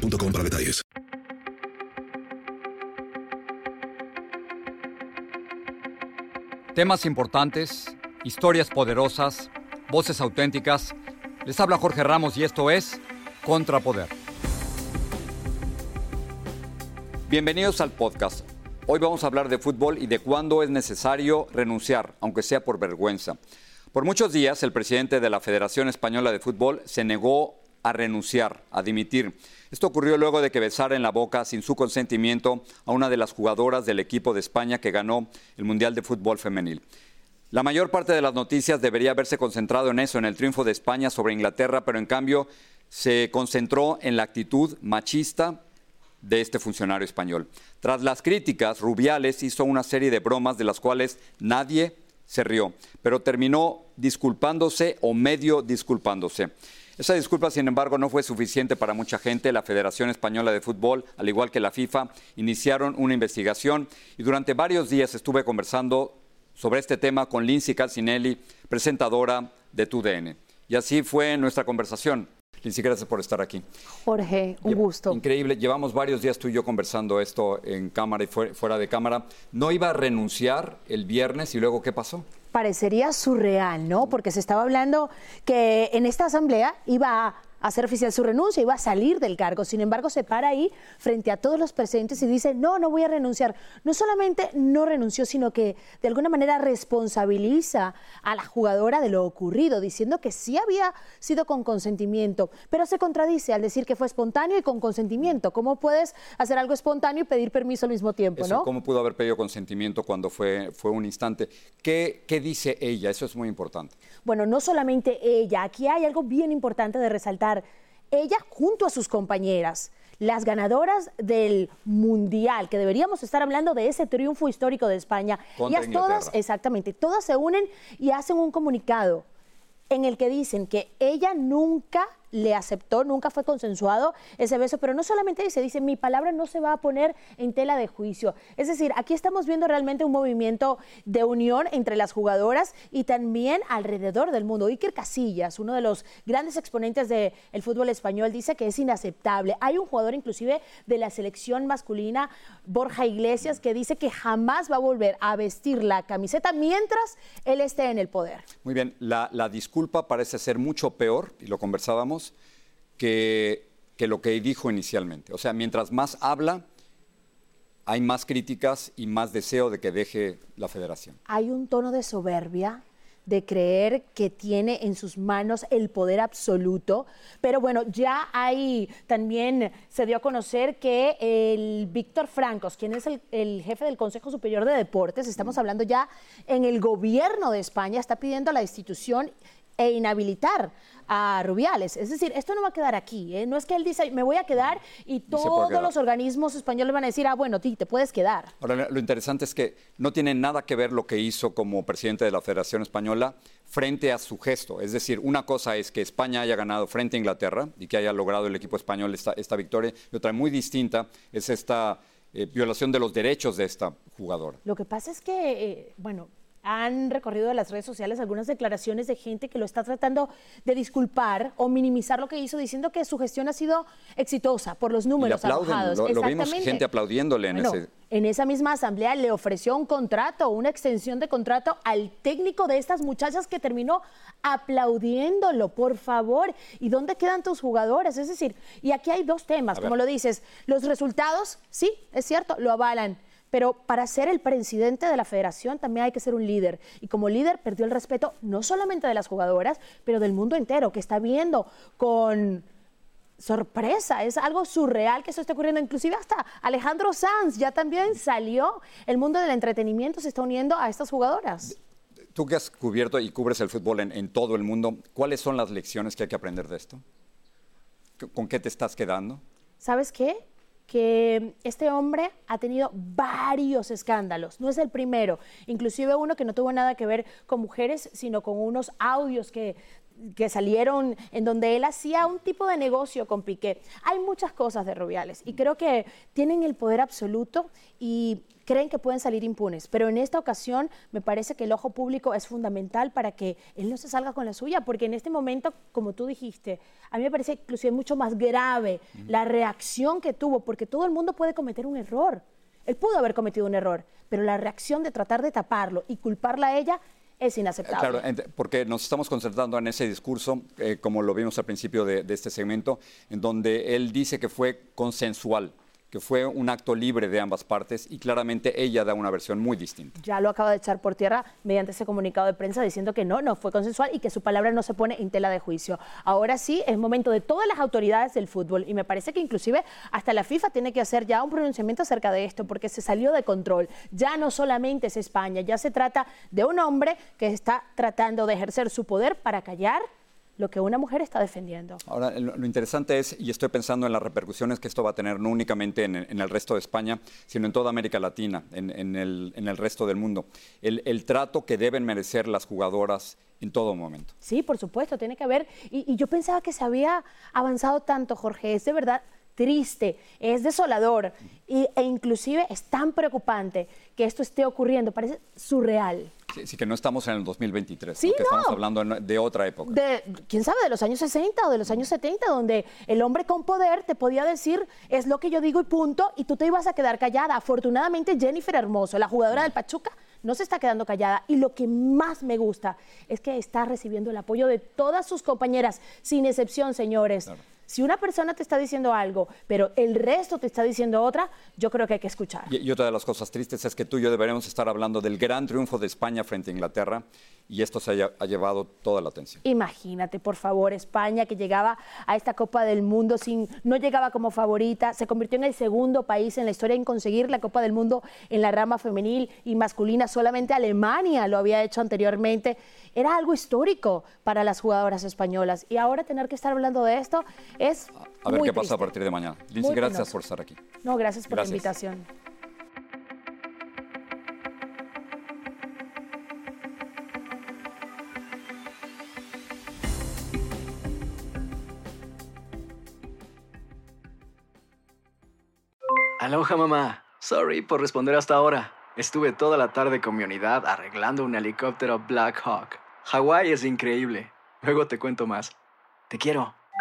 para detalles. Temas importantes, historias poderosas, voces auténticas. Les habla Jorge Ramos y esto es Contrapoder. Bienvenidos al podcast. Hoy vamos a hablar de fútbol y de cuándo es necesario renunciar, aunque sea por vergüenza. Por muchos días, el presidente de la Federación Española de Fútbol se negó a renunciar, a dimitir. Esto ocurrió luego de que besara en la boca, sin su consentimiento, a una de las jugadoras del equipo de España que ganó el Mundial de Fútbol Femenil. La mayor parte de las noticias debería haberse concentrado en eso, en el triunfo de España sobre Inglaterra, pero en cambio se concentró en la actitud machista de este funcionario español. Tras las críticas, Rubiales hizo una serie de bromas de las cuales nadie se rió, pero terminó disculpándose o medio disculpándose. Esa disculpa, sin embargo, no fue suficiente para mucha gente. La Federación Española de Fútbol, al igual que la FIFA, iniciaron una investigación y durante varios días estuve conversando sobre este tema con Lindsay Calcinelli, presentadora de TUDN. Y así fue nuestra conversación. Lindsay, gracias por estar aquí. Jorge, un gusto. Increíble. Llevamos varios días tú y yo conversando esto en cámara y fuera de cámara. ¿No iba a renunciar el viernes y luego qué pasó? Parecería surreal, ¿no? Porque se estaba hablando que en esta asamblea iba a hacer oficial su renuncia, iba a salir del cargo. Sin embargo, se para ahí frente a todos los presentes y dice, no, no voy a renunciar. No solamente no renunció, sino que de alguna manera responsabiliza a la jugadora de lo ocurrido, diciendo que sí había sido con consentimiento, pero se contradice al decir que fue espontáneo y con consentimiento. ¿Cómo puedes hacer algo espontáneo y pedir permiso al mismo tiempo? ¿no? ¿Cómo pudo haber pedido consentimiento cuando fue, fue un instante? ¿Qué, ¿Qué dice ella? Eso es muy importante. Bueno, no solamente ella, aquí hay algo bien importante de resaltar ella junto a sus compañeras, las ganadoras del Mundial, que deberíamos estar hablando de ese triunfo histórico de España. y todas, exactamente, todas se unen y hacen un comunicado en el que dicen que ella nunca le aceptó, nunca fue consensuado ese beso, pero no solamente dice, dice, mi palabra no se va a poner en tela de juicio. Es decir, aquí estamos viendo realmente un movimiento de unión entre las jugadoras y también alrededor del mundo. Iker Casillas, uno de los grandes exponentes del fútbol español, dice que es inaceptable. Hay un jugador inclusive de la selección masculina, Borja Iglesias, que dice que jamás va a volver a vestir la camiseta mientras él esté en el poder. Muy bien, la, la disculpa parece ser mucho peor, y lo conversábamos, que, lo que dijo inicialmente. O sea, mientras más habla, hay más críticas y más deseo de que deje la federación. Hay un tono de soberbia de creer que tiene en sus manos el poder absoluto. Pero bueno, ya hay, también se dio a conocer que el Víctor Francos, quien es el, el, jefe del Consejo Superior de Deportes, estamos hablando ya en el gobierno de España, está pidiendo a la institución e inhabilitar a Rubiales. Es decir, esto no va a quedar aquí. ¿eh? No es que él dice, me voy a quedar y todos los organismos españoles van a decir, ah, bueno, ti, te puedes quedar. Ahora, lo interesante es que no tiene nada que ver lo que hizo como presidente de la Federación Española frente a su gesto. Es decir, una cosa es que España haya ganado frente a Inglaterra y que haya logrado el equipo español esta, esta victoria, y otra muy distinta es esta eh, violación de los derechos de esta jugadora. Lo que pasa es que, eh, bueno, han recorrido de las redes sociales algunas declaraciones de gente que lo está tratando de disculpar o minimizar lo que hizo, diciendo que su gestión ha sido exitosa por los números arrojados. Lo, lo vimos gente aplaudiéndole en ese... En esa misma asamblea le ofreció un contrato, una extensión de contrato al técnico de estas muchachas que terminó aplaudiéndolo, por favor. ¿Y dónde quedan tus jugadores? Es decir, y aquí hay dos temas, como lo dices. Los resultados, sí, es cierto, lo avalan pero para ser el presidente de la federación también hay que ser un líder. Y como líder perdió el respeto no solamente de las jugadoras, pero del mundo entero, que está viendo con sorpresa, es algo surreal que eso esté ocurriendo. Inclusive hasta Alejandro Sanz ya también salió. El mundo del entretenimiento se está uniendo a estas jugadoras. Tú que has cubierto y cubres el fútbol en, en todo el mundo, ¿cuáles son las lecciones que hay que aprender de esto? ¿Con qué te estás quedando? ¿sabes qué? Que este hombre ha tenido varios escándalos, no es el primero, inclusive uno que no tuvo nada que ver con mujeres, sino con unos audios que que salieron en donde él hacía un tipo de negocio con Piqué. Hay muchas cosas de Rubiales y creo que tienen el poder absoluto y creen que pueden salir impunes, pero en esta ocasión me parece que el ojo público es fundamental para que él no se salga con la suya, porque en este momento, como tú dijiste, a mí me parece inclusive mucho más grave la reacción que tuvo, porque todo el mundo puede cometer un error. Él pudo haber cometido un error, pero la reacción de tratar de taparlo y culparla a ella es inaceptable. Claro, porque nos estamos concentrando en ese discurso, eh, como lo vimos al principio de, de este segmento, en donde él dice que fue consensual que fue un acto libre de ambas partes y claramente ella da una versión muy distinta. Ya lo acaba de echar por tierra mediante ese comunicado de prensa diciendo que no, no fue consensual y que su palabra no se pone en tela de juicio. Ahora sí, es momento de todas las autoridades del fútbol y me parece que inclusive hasta la FIFA tiene que hacer ya un pronunciamiento acerca de esto porque se salió de control. Ya no solamente es España, ya se trata de un hombre que está tratando de ejercer su poder para callar lo que una mujer está defendiendo. Ahora, lo, interesante es, y estoy pensando en las repercusiones que esto va a tener no únicamente en, el resto de España, sino en toda América Latina, en, el, resto del mundo, el, trato que deben merecer las jugadoras en todo momento. Sí, por supuesto, tiene que haber, y, y yo pensaba que se había avanzado tanto, Jorge, es de verdad triste, es desolador e inclusive es tan preocupante que esto esté ocurriendo, parece surreal. Sí, que no estamos en el 2023, sí, que estamos hablando de otra época. De, quién sabe, de los años 60 o de los años 70, donde el hombre con poder te podía decir, es lo que yo digo y punto, y tú te ibas a quedar callada. Afortunadamente, Jennifer Hermoso, la jugadora del Pachuca, no se está quedando callada. Y lo que más me gusta es que está recibiendo el apoyo de todas sus compañeras, sin excepción, señores. Si una persona te está diciendo algo, pero el resto te está diciendo otra, yo creo que hay que escuchar. Y, otra de las cosas tristes es que tú y yo deberíamos estar hablando del gran triunfo de España frente a Inglaterra y esto se ha, llevado toda la atención. Imagínate, por favor, España que llegaba a esta Copa del Mundo sin, no llegaba como favorita, se convirtió en el segundo país en la historia en conseguir la Copa del Mundo en la rama femenil y masculina. Solamente Alemania lo había hecho anteriormente. Era algo histórico para las jugadoras españolas y ahora tener que estar hablando de esto es a ver qué pasa a partir de mañana. Lindsay, gracias por estar aquí. No, gracias por la invitación. Aloha mamá. Sorry por responder hasta ahora. Estuve toda la tarde con mi unidad arreglando un helicóptero Black Hawk. Hawái es increíble. Luego te cuento más. Te quiero.